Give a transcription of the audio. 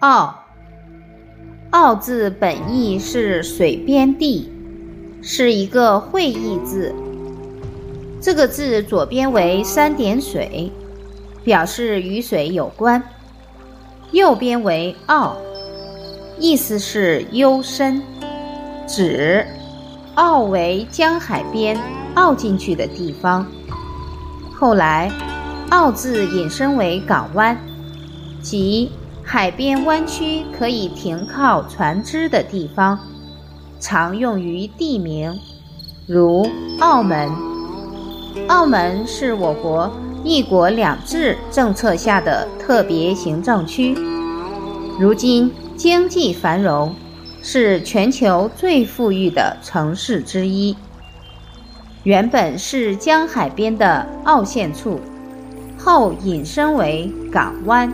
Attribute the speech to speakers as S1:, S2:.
S1: 澳，澳字本意是水边地，是一个会意字。这个字左边为三点水，表示与水有关；右边为澳，意思是幽深，指澳为江海边凹进去的地方。后来，澳字引申为港湾，即。海边弯曲可以停靠船只的地方，常用于地名，如澳门。澳门是我国“一国两制”政策下的特别行政区，如今经济繁荣，是全球最富裕的城市之一。原本是江海边的澳线处，后引申为港湾。